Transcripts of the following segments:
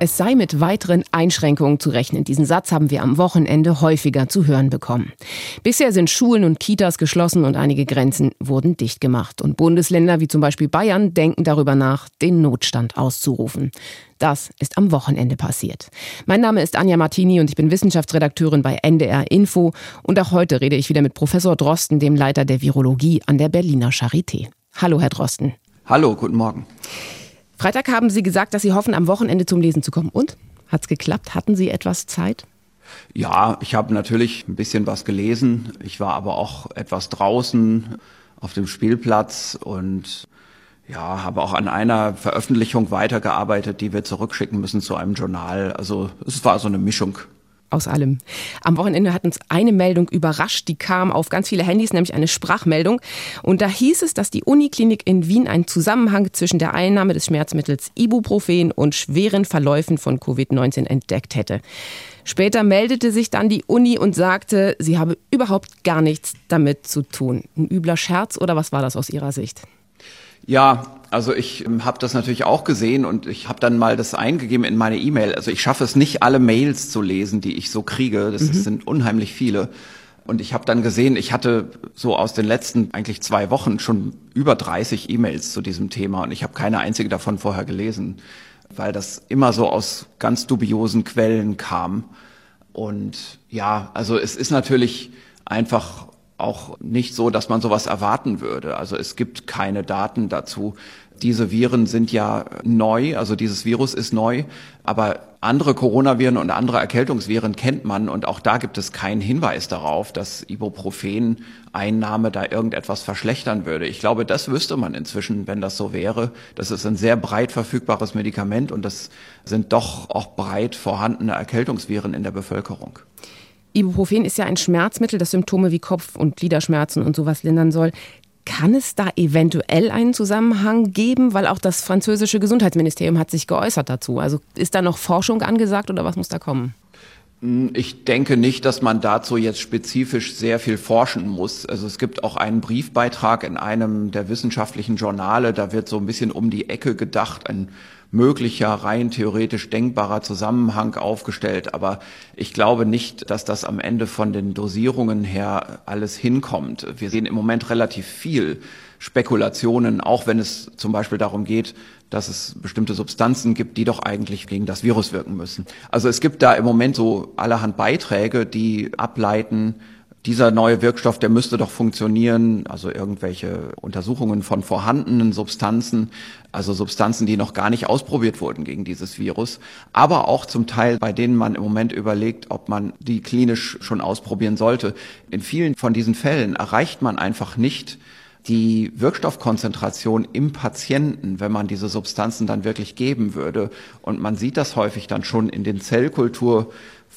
Es sei mit weiteren Einschränkungen zu rechnen. Diesen Satz haben wir am Wochenende häufiger zu hören bekommen. Bisher sind Schulen und Kitas geschlossen und einige Grenzen wurden dicht gemacht. Und Bundesländer wie zum Beispiel Bayern denken darüber nach, den Notstand auszurufen. Das ist am Wochenende passiert. Mein Name ist Anja Martini und ich bin Wissenschaftsredakteurin bei NDR Info. Und auch heute rede ich wieder mit Professor Drosten, dem Leiter der Virologie an der Berliner Charité. Hallo, Herr Drosten. Hallo, guten Morgen. Freitag haben Sie gesagt, dass Sie hoffen, am Wochenende zum Lesen zu kommen. Und? Hat's geklappt? Hatten Sie etwas Zeit? Ja, ich habe natürlich ein bisschen was gelesen. Ich war aber auch etwas draußen auf dem Spielplatz und ja, habe auch an einer Veröffentlichung weitergearbeitet, die wir zurückschicken müssen zu einem Journal. Also es war so eine Mischung aus allem. Am Wochenende hat uns eine Meldung überrascht, die kam auf ganz viele Handys, nämlich eine Sprachmeldung. Und da hieß es, dass die Uniklinik in Wien einen Zusammenhang zwischen der Einnahme des Schmerzmittels Ibuprofen und schweren Verläufen von Covid-19 entdeckt hätte. Später meldete sich dann die Uni und sagte, sie habe überhaupt gar nichts damit zu tun. Ein übler Scherz oder was war das aus Ihrer Sicht? Ja, also ich ähm, habe das natürlich auch gesehen und ich habe dann mal das eingegeben in meine E-Mail. Also ich schaffe es nicht, alle Mails zu lesen, die ich so kriege. Das mhm. sind unheimlich viele. Und ich habe dann gesehen, ich hatte so aus den letzten eigentlich zwei Wochen schon über 30 E-Mails zu diesem Thema und ich habe keine einzige davon vorher gelesen, weil das immer so aus ganz dubiosen Quellen kam. Und ja, also es ist natürlich einfach auch nicht so, dass man sowas erwarten würde. Also es gibt keine Daten dazu. Diese Viren sind ja neu, also dieses Virus ist neu, aber andere Coronaviren und andere Erkältungsviren kennt man und auch da gibt es keinen Hinweis darauf, dass Ibuprofen-Einnahme da irgendetwas verschlechtern würde. Ich glaube, das wüsste man inzwischen, wenn das so wäre. Das ist ein sehr breit verfügbares Medikament und das sind doch auch breit vorhandene Erkältungsviren in der Bevölkerung. Ibuprofen ist ja ein Schmerzmittel, das Symptome wie Kopf- und Gliederschmerzen und sowas lindern soll. Kann es da eventuell einen Zusammenhang geben? Weil auch das französische Gesundheitsministerium hat sich geäußert dazu. Also ist da noch Forschung angesagt oder was muss da kommen? Hm, ich denke nicht, dass man dazu jetzt spezifisch sehr viel forschen muss. Also es gibt auch einen Briefbeitrag in einem der wissenschaftlichen Journale, da wird so ein bisschen um die Ecke gedacht, ein möglicher, rein theoretisch denkbarer Zusammenhang aufgestellt. Aber ich glaube nicht, dass das am Ende von den Dosierungen her alles hinkommt. Wir sehen im Moment relativ viel Spekulationen, auch wenn es zum Beispiel darum geht, dass es bestimmte Substanzen gibt, die doch eigentlich gegen das Virus wirken müssen. Also es gibt da im Moment so allerhand Beiträge, die ableiten, dieser neue Wirkstoff, der müsste doch funktionieren, also irgendwelche Untersuchungen von vorhandenen Substanzen, also Substanzen, die noch gar nicht ausprobiert wurden gegen dieses Virus, aber auch zum Teil, bei denen man im Moment überlegt, ob man die klinisch schon ausprobieren sollte. In vielen von diesen Fällen erreicht man einfach nicht die Wirkstoffkonzentration im Patienten, wenn man diese Substanzen dann wirklich geben würde. Und man sieht das häufig dann schon in den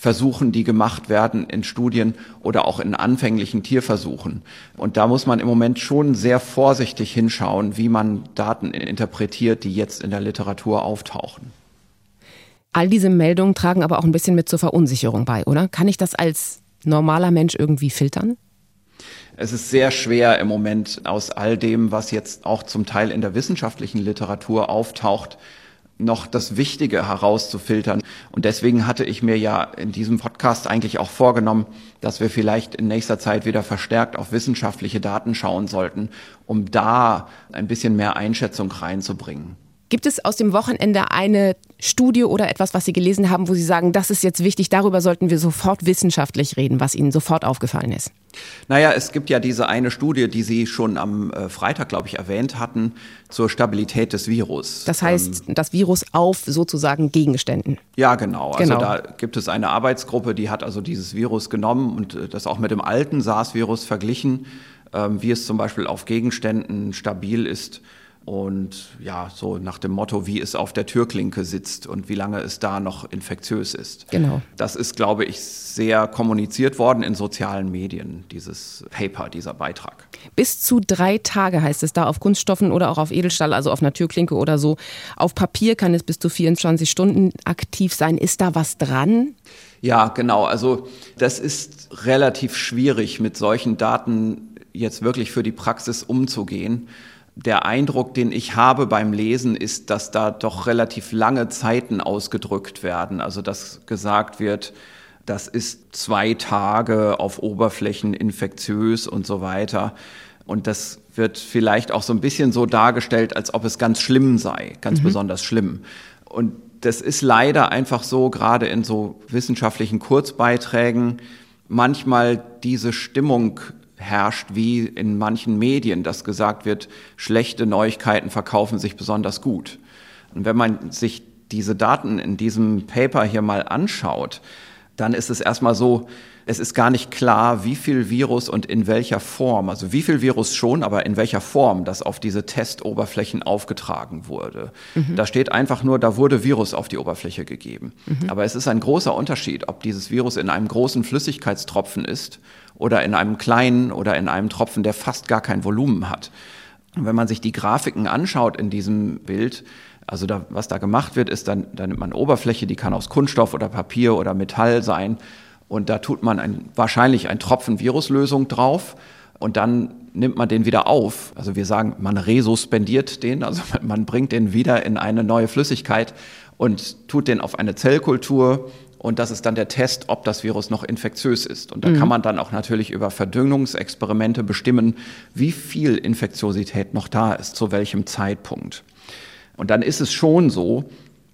Zellkulturversuchen, die gemacht werden in Studien oder auch in anfänglichen Tierversuchen. Und da muss man im Moment schon sehr vorsichtig hinschauen, wie man Daten interpretiert, die jetzt in der Literatur auftauchen. All diese Meldungen tragen aber auch ein bisschen mit zur Verunsicherung bei, oder? Kann ich das als normaler Mensch irgendwie filtern? Es ist sehr schwer im Moment aus all dem, was jetzt auch zum Teil in der wissenschaftlichen Literatur auftaucht, noch das Wichtige herauszufiltern. Und deswegen hatte ich mir ja in diesem Podcast eigentlich auch vorgenommen, dass wir vielleicht in nächster Zeit wieder verstärkt auf wissenschaftliche Daten schauen sollten, um da ein bisschen mehr Einschätzung reinzubringen. Gibt es aus dem Wochenende eine Studie oder etwas, was Sie gelesen haben, wo Sie sagen, das ist jetzt wichtig, darüber sollten wir sofort wissenschaftlich reden, was Ihnen sofort aufgefallen ist? Naja, es gibt ja diese eine Studie, die Sie schon am äh, Freitag, glaube ich, erwähnt hatten, zur Stabilität des Virus. Das heißt, ähm, das Virus auf sozusagen Gegenständen. Ja, genau. Also genau. da gibt es eine Arbeitsgruppe, die hat also dieses Virus genommen und äh, das auch mit dem alten SARS-Virus verglichen, ähm, wie es zum Beispiel auf Gegenständen stabil ist und ja, so nach dem Motto, wie es auf der Türklinke sitzt und wie lange es da noch infektiös ist. Genau. Das ist, glaube ich, sehr kommuniziert worden in sozialen Medien, dieses Paper, dieser Beitrag. Bis zu drei Tage heißt es da auf Kunststoffen oder auch auf Edelstahl, also auf einer Türklinke oder so. Auf Papier kann es bis zu 24 Stunden aktiv sein. Ist da was dran? Ja, genau. Also das ist relativ schwierig mit solchen Daten jetzt wirklich für die Praxis umzugehen. Der Eindruck, den ich habe beim Lesen, ist, dass da doch relativ lange Zeiten ausgedrückt werden. Also dass gesagt wird, das ist zwei Tage auf Oberflächen infektiös und so weiter. Und das wird vielleicht auch so ein bisschen so dargestellt, als ob es ganz schlimm sei, ganz mhm. besonders schlimm. Und das ist leider einfach so, gerade in so wissenschaftlichen Kurzbeiträgen, manchmal diese Stimmung herrscht, wie in manchen Medien, dass gesagt wird, schlechte Neuigkeiten verkaufen sich besonders gut. Und wenn man sich diese Daten in diesem Paper hier mal anschaut, dann ist es erstmal so, es ist gar nicht klar, wie viel Virus und in welcher Form, also wie viel Virus schon, aber in welcher Form das auf diese Testoberflächen aufgetragen wurde. Mhm. Da steht einfach nur, da wurde Virus auf die Oberfläche gegeben. Mhm. Aber es ist ein großer Unterschied, ob dieses Virus in einem großen Flüssigkeitstropfen ist oder in einem kleinen oder in einem Tropfen, der fast gar kein Volumen hat. Und wenn man sich die Grafiken anschaut in diesem Bild, also da, was da gemacht wird, ist dann, da nimmt man eine Oberfläche, die kann aus Kunststoff oder Papier oder Metall sein. Und da tut man ein, wahrscheinlich ein Tropfen Viruslösung drauf und dann nimmt man den wieder auf. Also wir sagen, man resuspendiert den, also man bringt den wieder in eine neue Flüssigkeit und tut den auf eine Zellkultur. Und das ist dann der Test, ob das Virus noch infektiös ist. Und da mhm. kann man dann auch natürlich über Verdünnungsexperimente bestimmen, wie viel Infektiosität noch da ist, zu welchem Zeitpunkt. Und dann ist es schon so,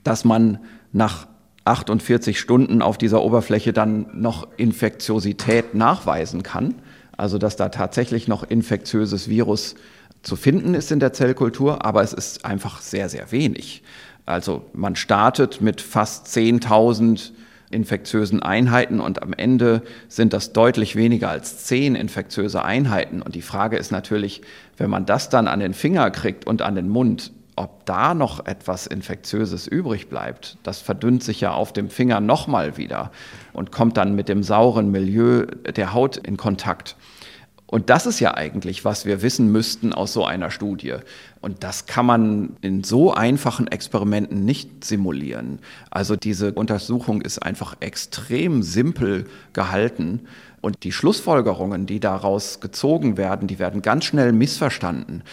dass man nach 48 Stunden auf dieser Oberfläche dann noch Infektiosität nachweisen kann. Also dass da tatsächlich noch infektiöses Virus zu finden ist in der Zellkultur, aber es ist einfach sehr, sehr wenig. Also man startet mit fast 10.000 infektiösen Einheiten und am Ende sind das deutlich weniger als zehn infektiöse Einheiten. Und die Frage ist natürlich, wenn man das dann an den Finger kriegt und an den Mund, ob da noch etwas Infektiöses übrig bleibt, das verdünnt sich ja auf dem Finger nochmal wieder und kommt dann mit dem sauren Milieu der Haut in Kontakt. Und das ist ja eigentlich, was wir wissen müssten aus so einer Studie. Und das kann man in so einfachen Experimenten nicht simulieren. Also diese Untersuchung ist einfach extrem simpel gehalten. Und die Schlussfolgerungen, die daraus gezogen werden, die werden ganz schnell missverstanden.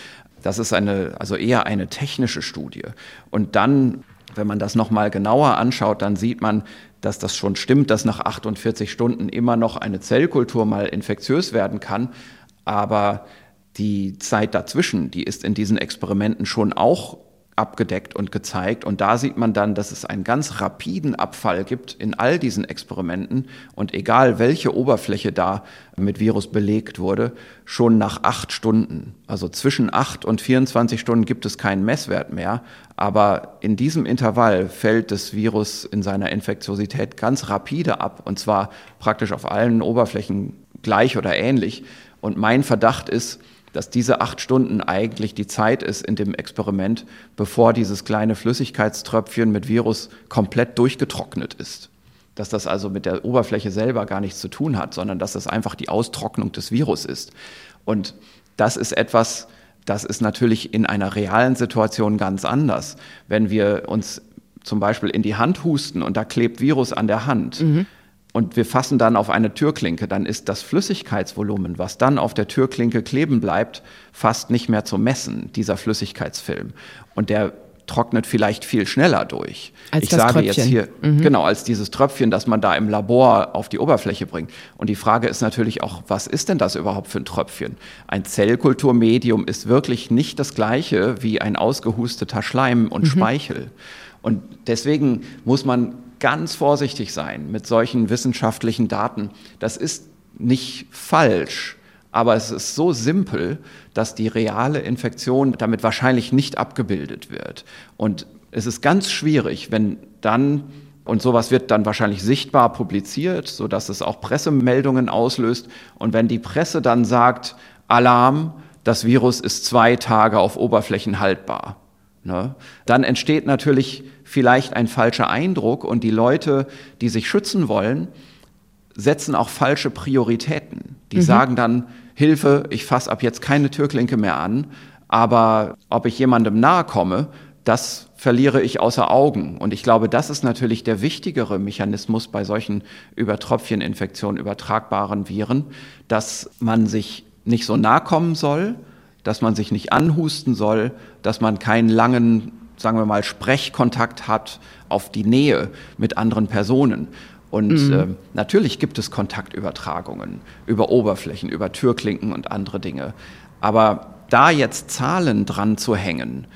Das ist eine, also eher eine technische Studie. Und dann, wenn man das nochmal genauer anschaut, dann sieht man, dass das schon stimmt, dass nach 48 Stunden immer noch eine Zellkultur mal infektiös werden kann. Aber die Zeit dazwischen, die ist in diesen Experimenten schon auch abgedeckt und gezeigt. Und da sieht man dann, dass es einen ganz rapiden Abfall gibt in all diesen Experimenten. Und egal welche Oberfläche da mit Virus belegt wurde, schon nach acht Stunden, also zwischen acht und 24 Stunden gibt es keinen Messwert mehr. Aber in diesem Intervall fällt das Virus in seiner Infektiosität ganz rapide ab. Und zwar praktisch auf allen Oberflächen gleich oder ähnlich. Und mein Verdacht ist, dass diese acht Stunden eigentlich die Zeit ist in dem Experiment, bevor dieses kleine Flüssigkeitströpfchen mit Virus komplett durchgetrocknet ist. Dass das also mit der Oberfläche selber gar nichts zu tun hat, sondern dass das einfach die Austrocknung des Virus ist. Und das ist etwas, das ist natürlich in einer realen Situation ganz anders. Wenn wir uns zum Beispiel in die Hand husten und da klebt Virus an der Hand, mhm und wir fassen dann auf eine Türklinke, dann ist das Flüssigkeitsvolumen, was dann auf der Türklinke kleben bleibt, fast nicht mehr zu messen, dieser Flüssigkeitsfilm. Und der trocknet vielleicht viel schneller durch. Als ich das sage Tröpfchen. jetzt hier, mhm. genau, als dieses Tröpfchen, das man da im Labor auf die Oberfläche bringt. Und die Frage ist natürlich auch, was ist denn das überhaupt für ein Tröpfchen? Ein Zellkulturmedium ist wirklich nicht das gleiche wie ein ausgehusteter Schleim und mhm. Speichel. Und deswegen muss man ganz vorsichtig sein mit solchen wissenschaftlichen Daten. Das ist nicht falsch, aber es ist so simpel, dass die reale Infektion damit wahrscheinlich nicht abgebildet wird. Und es ist ganz schwierig, wenn dann und sowas wird dann wahrscheinlich sichtbar publiziert, so dass es auch Pressemeldungen auslöst. Und wenn die Presse dann sagt, Alarm, das Virus ist zwei Tage auf Oberflächen haltbar, ne, dann entsteht natürlich vielleicht ein falscher Eindruck und die Leute, die sich schützen wollen, setzen auch falsche Prioritäten. Die mhm. sagen dann, Hilfe, ich fasse ab jetzt keine Türklinke mehr an, aber ob ich jemandem nahe komme, das verliere ich außer Augen. Und ich glaube, das ist natürlich der wichtigere Mechanismus bei solchen über Tröpfcheninfektionen übertragbaren Viren, dass man sich nicht so nah kommen soll, dass man sich nicht anhusten soll, dass man keinen langen, sagen wir mal, Sprechkontakt hat auf die Nähe mit anderen Personen. Und mhm. äh, natürlich gibt es Kontaktübertragungen über Oberflächen, über Türklinken und andere Dinge. Aber da jetzt Zahlen dran zu hängen,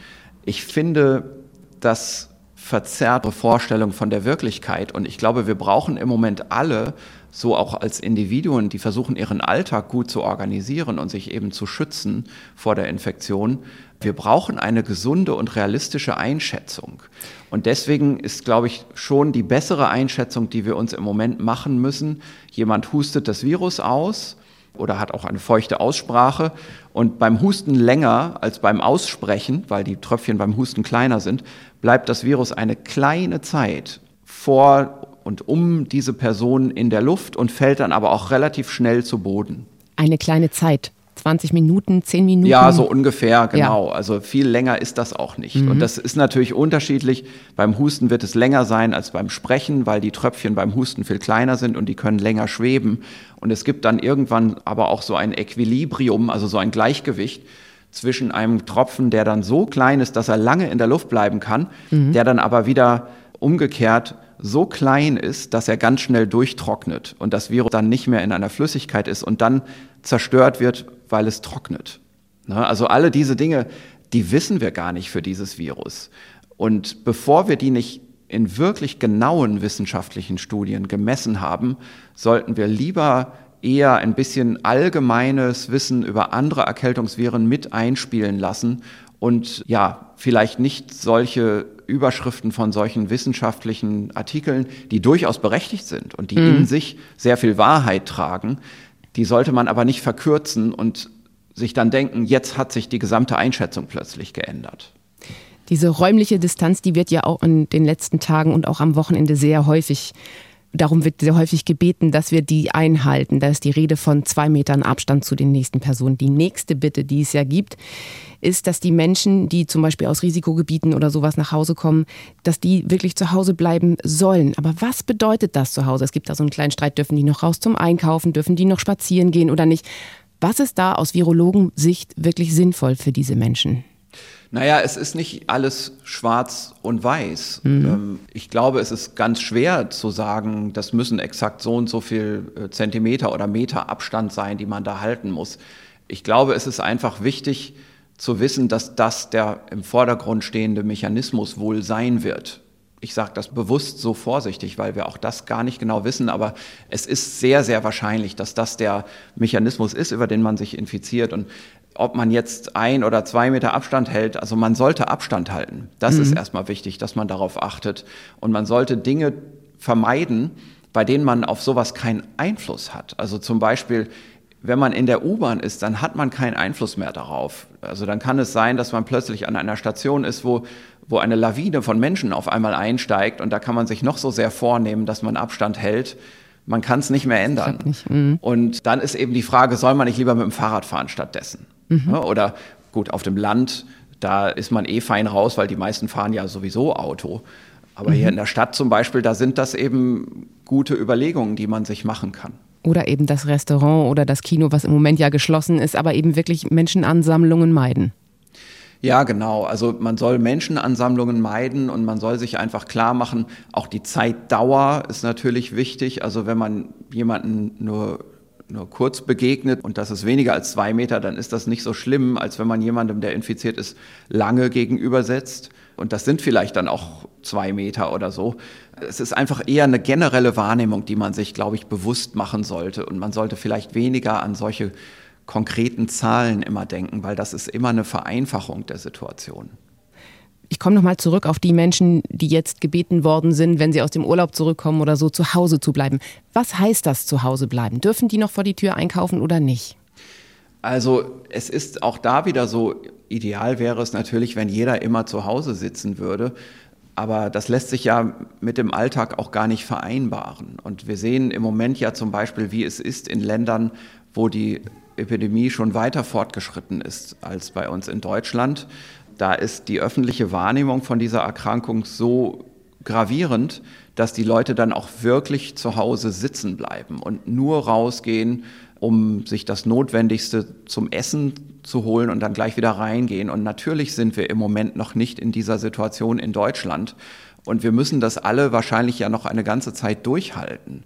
ich finde, das verzerrte Vorstellung von der Wirklichkeit. Und ich glaube, wir brauchen im Moment alle, so auch als Individuen, die versuchen, ihren Alltag gut zu organisieren und sich eben zu schützen vor der Infektion. Wir brauchen eine gesunde und realistische Einschätzung. Und deswegen ist, glaube ich, schon die bessere Einschätzung, die wir uns im Moment machen müssen. Jemand hustet das Virus aus oder hat auch eine feuchte Aussprache und beim Husten länger als beim Aussprechen, weil die Tröpfchen beim Husten kleiner sind, bleibt das Virus eine kleine Zeit vor und um diese Person in der Luft und fällt dann aber auch relativ schnell zu Boden. Eine kleine Zeit. 20 Minuten, 10 Minuten? Ja, so ungefähr, genau. Ja. Also viel länger ist das auch nicht. Mhm. Und das ist natürlich unterschiedlich. Beim Husten wird es länger sein als beim Sprechen, weil die Tröpfchen beim Husten viel kleiner sind und die können länger schweben. Und es gibt dann irgendwann aber auch so ein Equilibrium, also so ein Gleichgewicht zwischen einem Tropfen, der dann so klein ist, dass er lange in der Luft bleiben kann, mhm. der dann aber wieder umgekehrt so klein ist, dass er ganz schnell durchtrocknet und das Virus dann nicht mehr in einer Flüssigkeit ist und dann zerstört wird, weil es trocknet. Ne? Also alle diese Dinge, die wissen wir gar nicht für dieses Virus. Und bevor wir die nicht in wirklich genauen wissenschaftlichen Studien gemessen haben, sollten wir lieber eher ein bisschen allgemeines Wissen über andere Erkältungsviren mit einspielen lassen und ja, vielleicht nicht solche Überschriften von solchen wissenschaftlichen Artikeln, die durchaus berechtigt sind und die mhm. in sich sehr viel Wahrheit tragen, die sollte man aber nicht verkürzen und sich dann denken, jetzt hat sich die gesamte Einschätzung plötzlich geändert. Diese räumliche Distanz, die wird ja auch in den letzten Tagen und auch am Wochenende sehr häufig Darum wird sehr häufig gebeten, dass wir die einhalten. Da ist die Rede von zwei Metern Abstand zu den nächsten Personen. Die nächste Bitte, die es ja gibt, ist, dass die Menschen, die zum Beispiel aus Risikogebieten oder sowas nach Hause kommen, dass die wirklich zu Hause bleiben sollen. Aber was bedeutet das zu Hause? Es gibt da so einen kleinen Streit, dürfen die noch raus zum Einkaufen, dürfen die noch spazieren gehen oder nicht? Was ist da aus Virologensicht wirklich sinnvoll für diese Menschen? Naja, es ist nicht alles schwarz und weiß. Mhm. Ähm, ich glaube, es ist ganz schwer zu sagen, das müssen exakt so und so viel äh, Zentimeter oder Meter Abstand sein, die man da halten muss. Ich glaube, es ist einfach wichtig zu wissen, dass das der im Vordergrund stehende Mechanismus wohl sein wird. Ich sage das bewusst so vorsichtig, weil wir auch das gar nicht genau wissen, aber es ist sehr, sehr wahrscheinlich, dass das der Mechanismus ist, über den man sich infiziert. Und ob man jetzt ein oder zwei Meter Abstand hält, also man sollte Abstand halten. Das mhm. ist erstmal wichtig, dass man darauf achtet. Und man sollte Dinge vermeiden, bei denen man auf sowas keinen Einfluss hat. Also zum Beispiel, wenn man in der U-Bahn ist, dann hat man keinen Einfluss mehr darauf. Also dann kann es sein, dass man plötzlich an einer Station ist, wo, wo eine Lawine von Menschen auf einmal einsteigt und da kann man sich noch so sehr vornehmen, dass man Abstand hält. Man kann es nicht mehr ändern. Nicht. Mhm. Und dann ist eben die Frage, soll man nicht lieber mit dem Fahrrad fahren stattdessen? Mhm. Ja, oder gut, auf dem Land, da ist man eh fein raus, weil die meisten fahren ja sowieso Auto. Aber mhm. hier in der Stadt zum Beispiel, da sind das eben gute Überlegungen, die man sich machen kann. Oder eben das Restaurant oder das Kino, was im Moment ja geschlossen ist, aber eben wirklich Menschenansammlungen meiden. Ja, genau. Also man soll Menschenansammlungen meiden und man soll sich einfach klar machen, auch die Zeitdauer ist natürlich wichtig. Also wenn man jemanden nur nur kurz begegnet und das ist weniger als zwei Meter, dann ist das nicht so schlimm, als wenn man jemandem, der infiziert ist, lange gegenübersetzt. Und das sind vielleicht dann auch zwei Meter oder so. Es ist einfach eher eine generelle Wahrnehmung, die man sich, glaube ich, bewusst machen sollte. Und man sollte vielleicht weniger an solche konkreten Zahlen immer denken, weil das ist immer eine Vereinfachung der Situation. Ich komme nochmal zurück auf die Menschen, die jetzt gebeten worden sind, wenn sie aus dem Urlaub zurückkommen oder so, zu Hause zu bleiben. Was heißt das, zu Hause bleiben? Dürfen die noch vor die Tür einkaufen oder nicht? Also es ist auch da wieder so, ideal wäre es natürlich, wenn jeder immer zu Hause sitzen würde. Aber das lässt sich ja mit dem Alltag auch gar nicht vereinbaren. Und wir sehen im Moment ja zum Beispiel, wie es ist in Ländern, wo die Epidemie schon weiter fortgeschritten ist als bei uns in Deutschland da ist die öffentliche Wahrnehmung von dieser Erkrankung so gravierend, dass die Leute dann auch wirklich zu Hause sitzen bleiben und nur rausgehen, um sich das Notwendigste zum Essen zu holen und dann gleich wieder reingehen. Und natürlich sind wir im Moment noch nicht in dieser Situation in Deutschland. Und wir müssen das alle wahrscheinlich ja noch eine ganze Zeit durchhalten.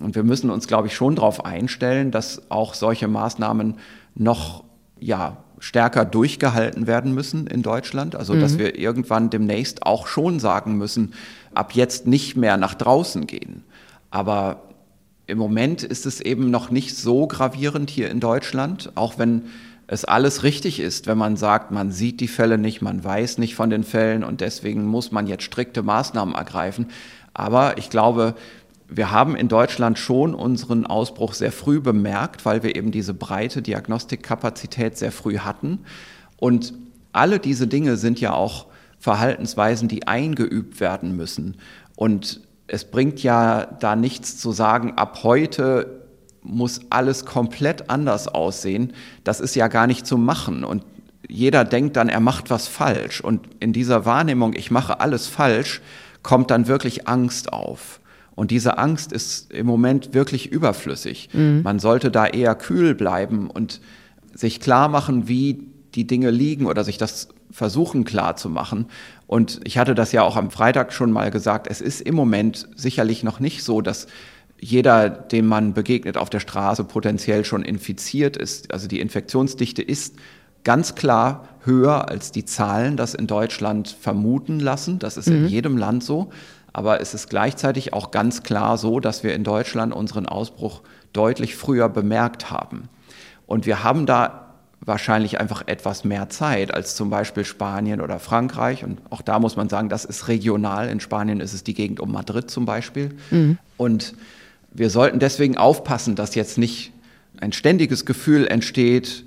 Und wir müssen uns, glaube ich, schon darauf einstellen, dass auch solche Maßnahmen noch ja, stärker durchgehalten werden müssen in Deutschland. Also mhm. dass wir irgendwann demnächst auch schon sagen müssen, ab jetzt nicht mehr nach draußen gehen. Aber im Moment ist es eben noch nicht so gravierend hier in Deutschland, auch wenn es alles richtig ist, wenn man sagt, man sieht die Fälle nicht, man weiß nicht von den Fällen und deswegen muss man jetzt strikte Maßnahmen ergreifen. Aber ich glaube, wir haben in Deutschland schon unseren Ausbruch sehr früh bemerkt, weil wir eben diese breite Diagnostikkapazität sehr früh hatten. Und alle diese Dinge sind ja auch Verhaltensweisen, die eingeübt werden müssen. Und es bringt ja da nichts zu sagen, ab heute muss alles komplett anders aussehen. Das ist ja gar nicht zu machen. Und jeder denkt dann, er macht was falsch. Und in dieser Wahrnehmung, ich mache alles falsch, kommt dann wirklich Angst auf. Und diese Angst ist im Moment wirklich überflüssig. Mhm. Man sollte da eher kühl bleiben und sich klar machen, wie die Dinge liegen oder sich das versuchen klar zu machen. Und ich hatte das ja auch am Freitag schon mal gesagt, es ist im Moment sicherlich noch nicht so, dass jeder, dem man begegnet auf der Straße, potenziell schon infiziert ist. Also die Infektionsdichte ist ganz klar höher als die Zahlen das in Deutschland vermuten lassen. Das ist mhm. in jedem Land so. Aber es ist gleichzeitig auch ganz klar so, dass wir in Deutschland unseren Ausbruch deutlich früher bemerkt haben. Und wir haben da wahrscheinlich einfach etwas mehr Zeit als zum Beispiel Spanien oder Frankreich. Und auch da muss man sagen, das ist regional. In Spanien ist es die Gegend um Madrid zum Beispiel. Mhm. Und wir sollten deswegen aufpassen, dass jetzt nicht ein ständiges Gefühl entsteht,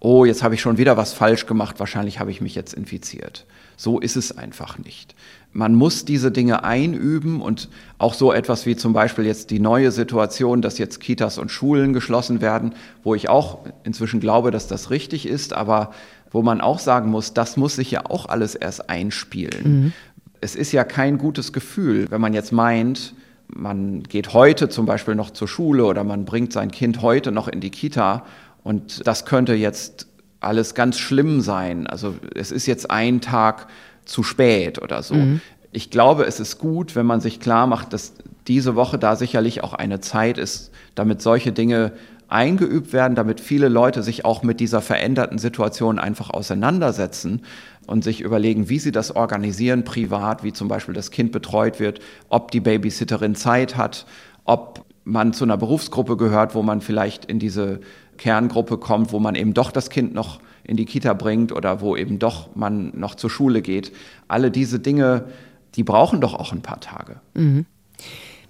oh, jetzt habe ich schon wieder was falsch gemacht, wahrscheinlich habe ich mich jetzt infiziert. So ist es einfach nicht. Man muss diese Dinge einüben und auch so etwas wie zum Beispiel jetzt die neue Situation, dass jetzt Kitas und Schulen geschlossen werden, wo ich auch inzwischen glaube, dass das richtig ist, aber wo man auch sagen muss, das muss sich ja auch alles erst einspielen. Mhm. Es ist ja kein gutes Gefühl, wenn man jetzt meint, man geht heute zum Beispiel noch zur Schule oder man bringt sein Kind heute noch in die Kita und das könnte jetzt alles ganz schlimm sein. Also es ist jetzt ein Tag zu spät oder so. Mhm. Ich glaube, es ist gut, wenn man sich klar macht, dass diese Woche da sicherlich auch eine Zeit ist, damit solche Dinge eingeübt werden, damit viele Leute sich auch mit dieser veränderten Situation einfach auseinandersetzen und sich überlegen, wie sie das organisieren privat, wie zum Beispiel das Kind betreut wird, ob die Babysitterin Zeit hat, ob man zu einer Berufsgruppe gehört, wo man vielleicht in diese Kerngruppe kommt, wo man eben doch das Kind noch in die Kita bringt oder wo eben doch man noch zur Schule geht. Alle diese Dinge, die brauchen doch auch ein paar Tage. Mhm.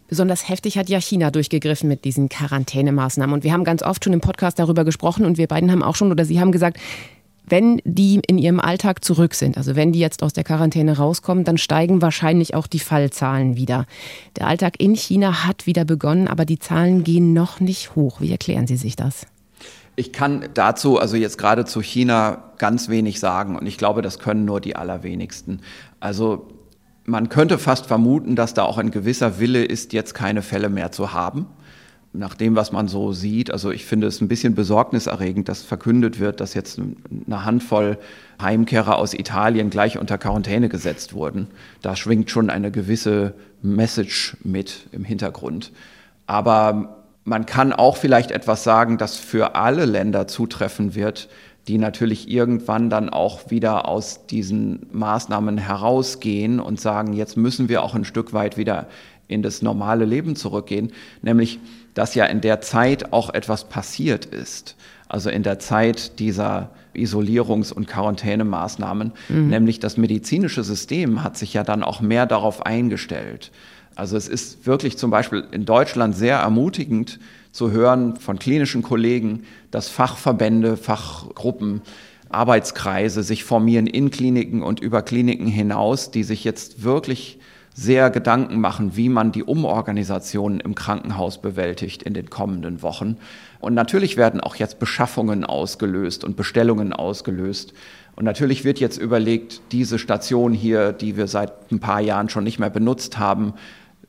Besonders heftig hat ja China durchgegriffen mit diesen Quarantänemaßnahmen. Und wir haben ganz oft schon im Podcast darüber gesprochen und wir beiden haben auch schon oder Sie haben gesagt, wenn die in ihrem Alltag zurück sind, also wenn die jetzt aus der Quarantäne rauskommen, dann steigen wahrscheinlich auch die Fallzahlen wieder. Der Alltag in China hat wieder begonnen, aber die Zahlen gehen noch nicht hoch. Wie erklären Sie sich das? Ich kann dazu, also jetzt gerade zu China, ganz wenig sagen und ich glaube, das können nur die allerwenigsten. Also man könnte fast vermuten, dass da auch ein gewisser Wille ist, jetzt keine Fälle mehr zu haben. Nach dem, was man so sieht, also ich finde es ein bisschen besorgniserregend, dass verkündet wird, dass jetzt eine Handvoll Heimkehrer aus Italien gleich unter Quarantäne gesetzt wurden. Da schwingt schon eine gewisse Message mit im Hintergrund. Aber man kann auch vielleicht etwas sagen, das für alle Länder zutreffen wird, die natürlich irgendwann dann auch wieder aus diesen Maßnahmen herausgehen und sagen, jetzt müssen wir auch ein Stück weit wieder in das normale Leben zurückgehen, nämlich dass ja in der Zeit auch etwas passiert ist. Also in der Zeit dieser Isolierungs- und Quarantänemaßnahmen, mhm. nämlich das medizinische System hat sich ja dann auch mehr darauf eingestellt. Also es ist wirklich zum Beispiel in Deutschland sehr ermutigend zu hören von klinischen Kollegen, dass Fachverbände, Fachgruppen, Arbeitskreise sich formieren in Kliniken und über Kliniken hinaus, die sich jetzt wirklich sehr Gedanken machen, wie man die Umorganisation im Krankenhaus bewältigt in den kommenden Wochen. Und natürlich werden auch jetzt Beschaffungen ausgelöst und Bestellungen ausgelöst. Und natürlich wird jetzt überlegt, diese Station hier, die wir seit ein paar Jahren schon nicht mehr benutzt haben,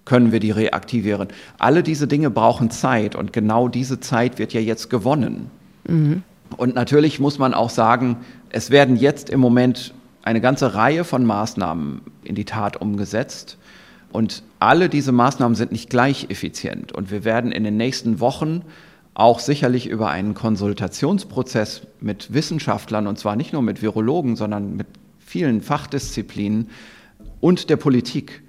können wir die reaktivieren. Alle diese Dinge brauchen Zeit und genau diese Zeit wird ja jetzt gewonnen. Mhm. Und natürlich muss man auch sagen, es werden jetzt im Moment eine ganze Reihe von Maßnahmen in die Tat umgesetzt. Und alle diese Maßnahmen sind nicht gleich effizient. Und wir werden in den nächsten Wochen auch sicherlich über einen Konsultationsprozess mit Wissenschaftlern, und zwar nicht nur mit Virologen, sondern mit vielen Fachdisziplinen und der Politik,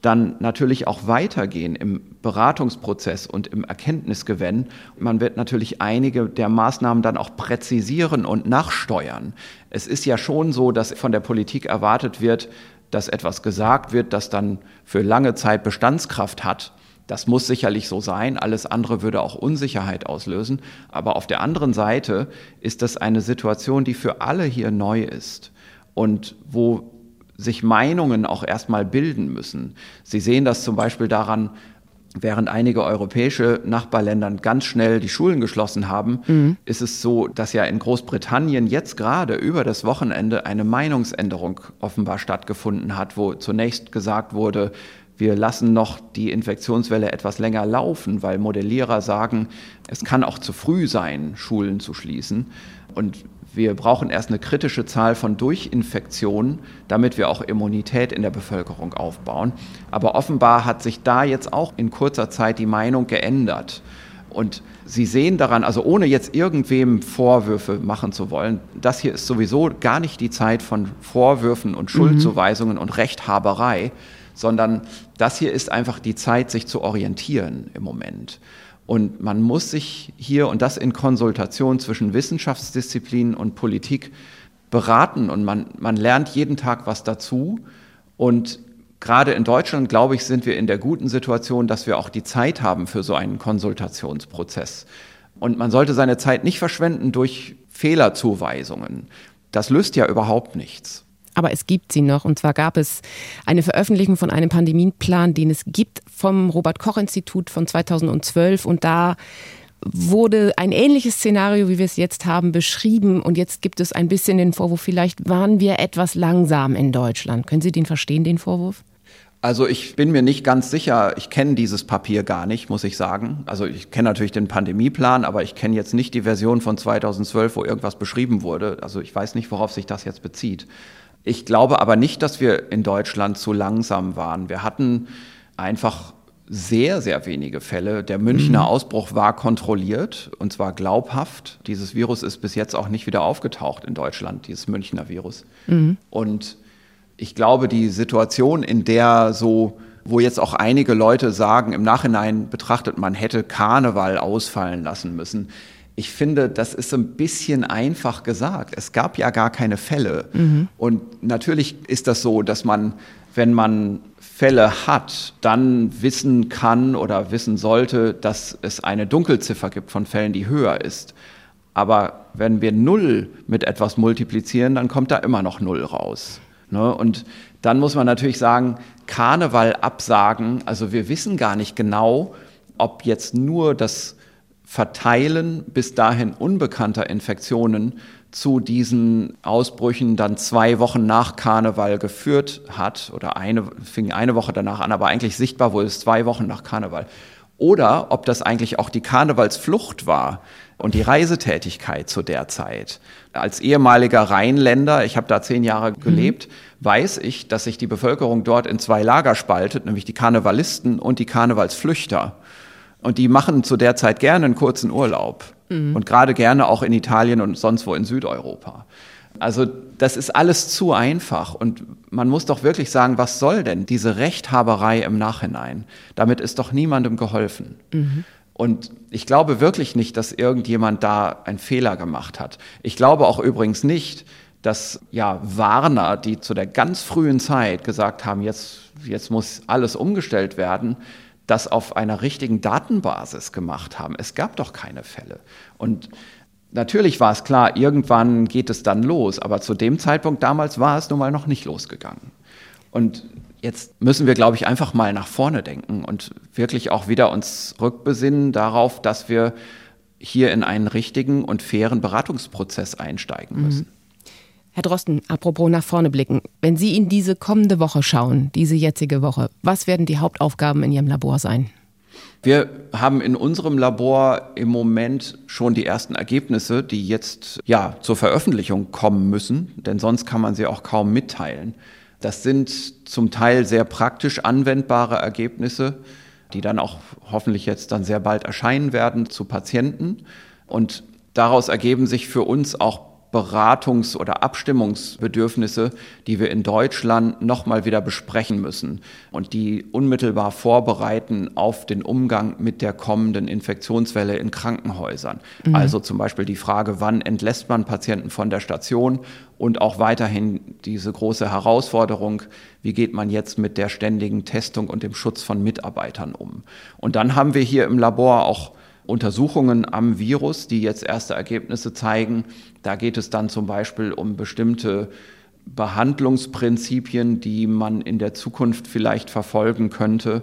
dann natürlich auch weitergehen im Beratungsprozess und im Erkenntnisgewinn. Man wird natürlich einige der Maßnahmen dann auch präzisieren und nachsteuern. Es ist ja schon so, dass von der Politik erwartet wird, dass etwas gesagt wird, das dann für lange Zeit Bestandskraft hat. Das muss sicherlich so sein. Alles andere würde auch Unsicherheit auslösen. Aber auf der anderen Seite ist das eine Situation, die für alle hier neu ist und wo sich Meinungen auch erstmal bilden müssen. Sie sehen das zum Beispiel daran, während einige europäische Nachbarländer ganz schnell die Schulen geschlossen haben, mhm. ist es so, dass ja in Großbritannien jetzt gerade über das Wochenende eine Meinungsänderung offenbar stattgefunden hat, wo zunächst gesagt wurde, wir lassen noch die Infektionswelle etwas länger laufen, weil Modellierer sagen, es kann auch zu früh sein, Schulen zu schließen. Und wir brauchen erst eine kritische Zahl von Durchinfektionen, damit wir auch Immunität in der Bevölkerung aufbauen. Aber offenbar hat sich da jetzt auch in kurzer Zeit die Meinung geändert. Und Sie sehen daran, also ohne jetzt irgendwem Vorwürfe machen zu wollen, das hier ist sowieso gar nicht die Zeit von Vorwürfen und Schuldzuweisungen mhm. und Rechthaberei, sondern das hier ist einfach die Zeit, sich zu orientieren im Moment. Und man muss sich hier, und das in Konsultation zwischen Wissenschaftsdisziplinen und Politik, beraten. Und man, man lernt jeden Tag was dazu. Und gerade in Deutschland, glaube ich, sind wir in der guten Situation, dass wir auch die Zeit haben für so einen Konsultationsprozess. Und man sollte seine Zeit nicht verschwenden durch Fehlerzuweisungen. Das löst ja überhaupt nichts aber es gibt sie noch. Und zwar gab es eine Veröffentlichung von einem Pandemienplan, den es gibt vom Robert Koch Institut von 2012. Und da wurde ein ähnliches Szenario, wie wir es jetzt haben, beschrieben. Und jetzt gibt es ein bisschen den Vorwurf, vielleicht waren wir etwas langsam in Deutschland. Können Sie den verstehen, den Vorwurf? Also ich bin mir nicht ganz sicher, ich kenne dieses Papier gar nicht, muss ich sagen. Also ich kenne natürlich den Pandemieplan, aber ich kenne jetzt nicht die Version von 2012, wo irgendwas beschrieben wurde. Also ich weiß nicht, worauf sich das jetzt bezieht. Ich glaube aber nicht, dass wir in Deutschland zu langsam waren. Wir hatten einfach sehr, sehr wenige Fälle. Der Münchner mhm. Ausbruch war kontrolliert und zwar glaubhaft. Dieses Virus ist bis jetzt auch nicht wieder aufgetaucht in Deutschland, dieses Münchner Virus. Mhm. Und ich glaube, die Situation, in der so, wo jetzt auch einige Leute sagen, im Nachhinein betrachtet, man hätte Karneval ausfallen lassen müssen, ich finde, das ist ein bisschen einfach gesagt. Es gab ja gar keine Fälle. Mhm. Und natürlich ist das so, dass man, wenn man Fälle hat, dann wissen kann oder wissen sollte, dass es eine Dunkelziffer gibt von Fällen, die höher ist. Aber wenn wir null mit etwas multiplizieren, dann kommt da immer noch null raus. Ne? Und dann muss man natürlich sagen, Karneval absagen, also wir wissen gar nicht genau, ob jetzt nur das Verteilen bis dahin unbekannter Infektionen zu diesen Ausbrüchen dann zwei Wochen nach Karneval geführt hat oder eine fing eine Woche danach an, aber eigentlich sichtbar wurde es zwei Wochen nach Karneval. Oder ob das eigentlich auch die Karnevalsflucht war und die Reisetätigkeit zu der Zeit. Als ehemaliger Rheinländer, ich habe da zehn Jahre mhm. gelebt, mhm. weiß ich, dass sich die Bevölkerung dort in zwei Lager spaltet, nämlich die Karnevalisten und die Karnevalsflüchter. Und die machen zu der Zeit gerne einen kurzen Urlaub. Mhm. Und gerade gerne auch in Italien und sonst wo in Südeuropa. Also das ist alles zu einfach. Und man muss doch wirklich sagen, was soll denn diese Rechthaberei im Nachhinein? Damit ist doch niemandem geholfen. Mhm. Und ich glaube wirklich nicht, dass irgendjemand da einen Fehler gemacht hat. Ich glaube auch übrigens nicht, dass ja Warner, die zu der ganz frühen Zeit gesagt haben, jetzt, jetzt muss alles umgestellt werden, das auf einer richtigen Datenbasis gemacht haben. Es gab doch keine Fälle. Und natürlich war es klar, irgendwann geht es dann los, aber zu dem Zeitpunkt damals war es nun mal noch nicht losgegangen. Und jetzt müssen wir, glaube ich, einfach mal nach vorne denken und wirklich auch wieder uns rückbesinnen darauf, dass wir hier in einen richtigen und fairen Beratungsprozess einsteigen müssen. Mhm. Herr Drosten, apropos nach vorne blicken. Wenn Sie in diese kommende Woche schauen, diese jetzige Woche, was werden die Hauptaufgaben in Ihrem Labor sein? Wir haben in unserem Labor im Moment schon die ersten Ergebnisse, die jetzt ja zur Veröffentlichung kommen müssen, denn sonst kann man sie auch kaum mitteilen. Das sind zum Teil sehr praktisch anwendbare Ergebnisse, die dann auch hoffentlich jetzt dann sehr bald erscheinen werden zu Patienten. Und daraus ergeben sich für uns auch Beratungs- oder Abstimmungsbedürfnisse, die wir in Deutschland nochmal wieder besprechen müssen und die unmittelbar vorbereiten auf den Umgang mit der kommenden Infektionswelle in Krankenhäusern. Mhm. Also zum Beispiel die Frage, wann entlässt man Patienten von der Station und auch weiterhin diese große Herausforderung, wie geht man jetzt mit der ständigen Testung und dem Schutz von Mitarbeitern um. Und dann haben wir hier im Labor auch Untersuchungen am Virus, die jetzt erste Ergebnisse zeigen. Da geht es dann zum Beispiel um bestimmte Behandlungsprinzipien, die man in der Zukunft vielleicht verfolgen könnte.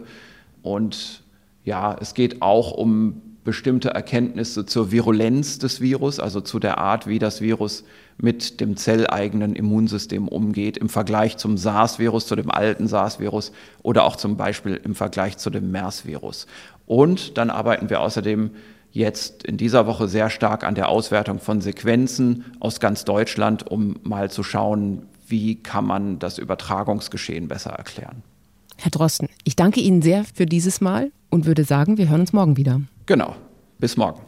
Und ja, es geht auch um bestimmte Erkenntnisse zur Virulenz des Virus, also zu der Art, wie das Virus mit dem zelleigenen Immunsystem umgeht, im Vergleich zum SARS-Virus, zu dem alten SARS-Virus oder auch zum Beispiel im Vergleich zu dem MERS-Virus. Und dann arbeiten wir außerdem jetzt in dieser Woche sehr stark an der Auswertung von Sequenzen aus ganz Deutschland, um mal zu schauen, wie kann man das Übertragungsgeschehen besser erklären. Herr Drosten, ich danke Ihnen sehr für dieses Mal und würde sagen, wir hören uns morgen wieder. Genau. Bis morgen.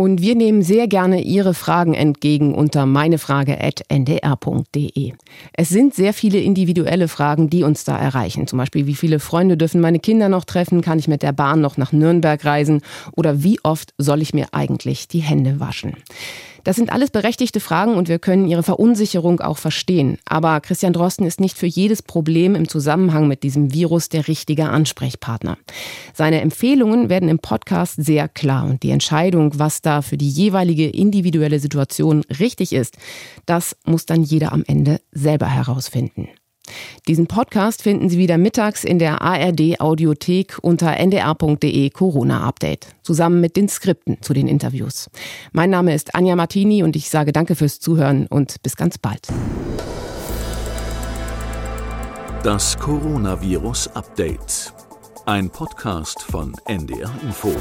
Und wir nehmen sehr gerne Ihre Fragen entgegen unter meinefrage.ndr.de. Es sind sehr viele individuelle Fragen, die uns da erreichen. Zum Beispiel, wie viele Freunde dürfen meine Kinder noch treffen? Kann ich mit der Bahn noch nach Nürnberg reisen? Oder wie oft soll ich mir eigentlich die Hände waschen? Das sind alles berechtigte Fragen und wir können Ihre Verunsicherung auch verstehen. Aber Christian Drosten ist nicht für jedes Problem im Zusammenhang mit diesem Virus der richtige Ansprechpartner. Seine Empfehlungen werden im Podcast sehr klar und die Entscheidung, was da für die jeweilige individuelle Situation richtig ist, das muss dann jeder am Ende selber herausfinden. Diesen Podcast finden Sie wieder mittags in der ARD Audiothek unter ndr.de Corona Update, zusammen mit den Skripten zu den Interviews. Mein Name ist Anja Martini und ich sage danke fürs Zuhören und bis ganz bald. Das Coronavirus Update. Ein Podcast von NDR Info.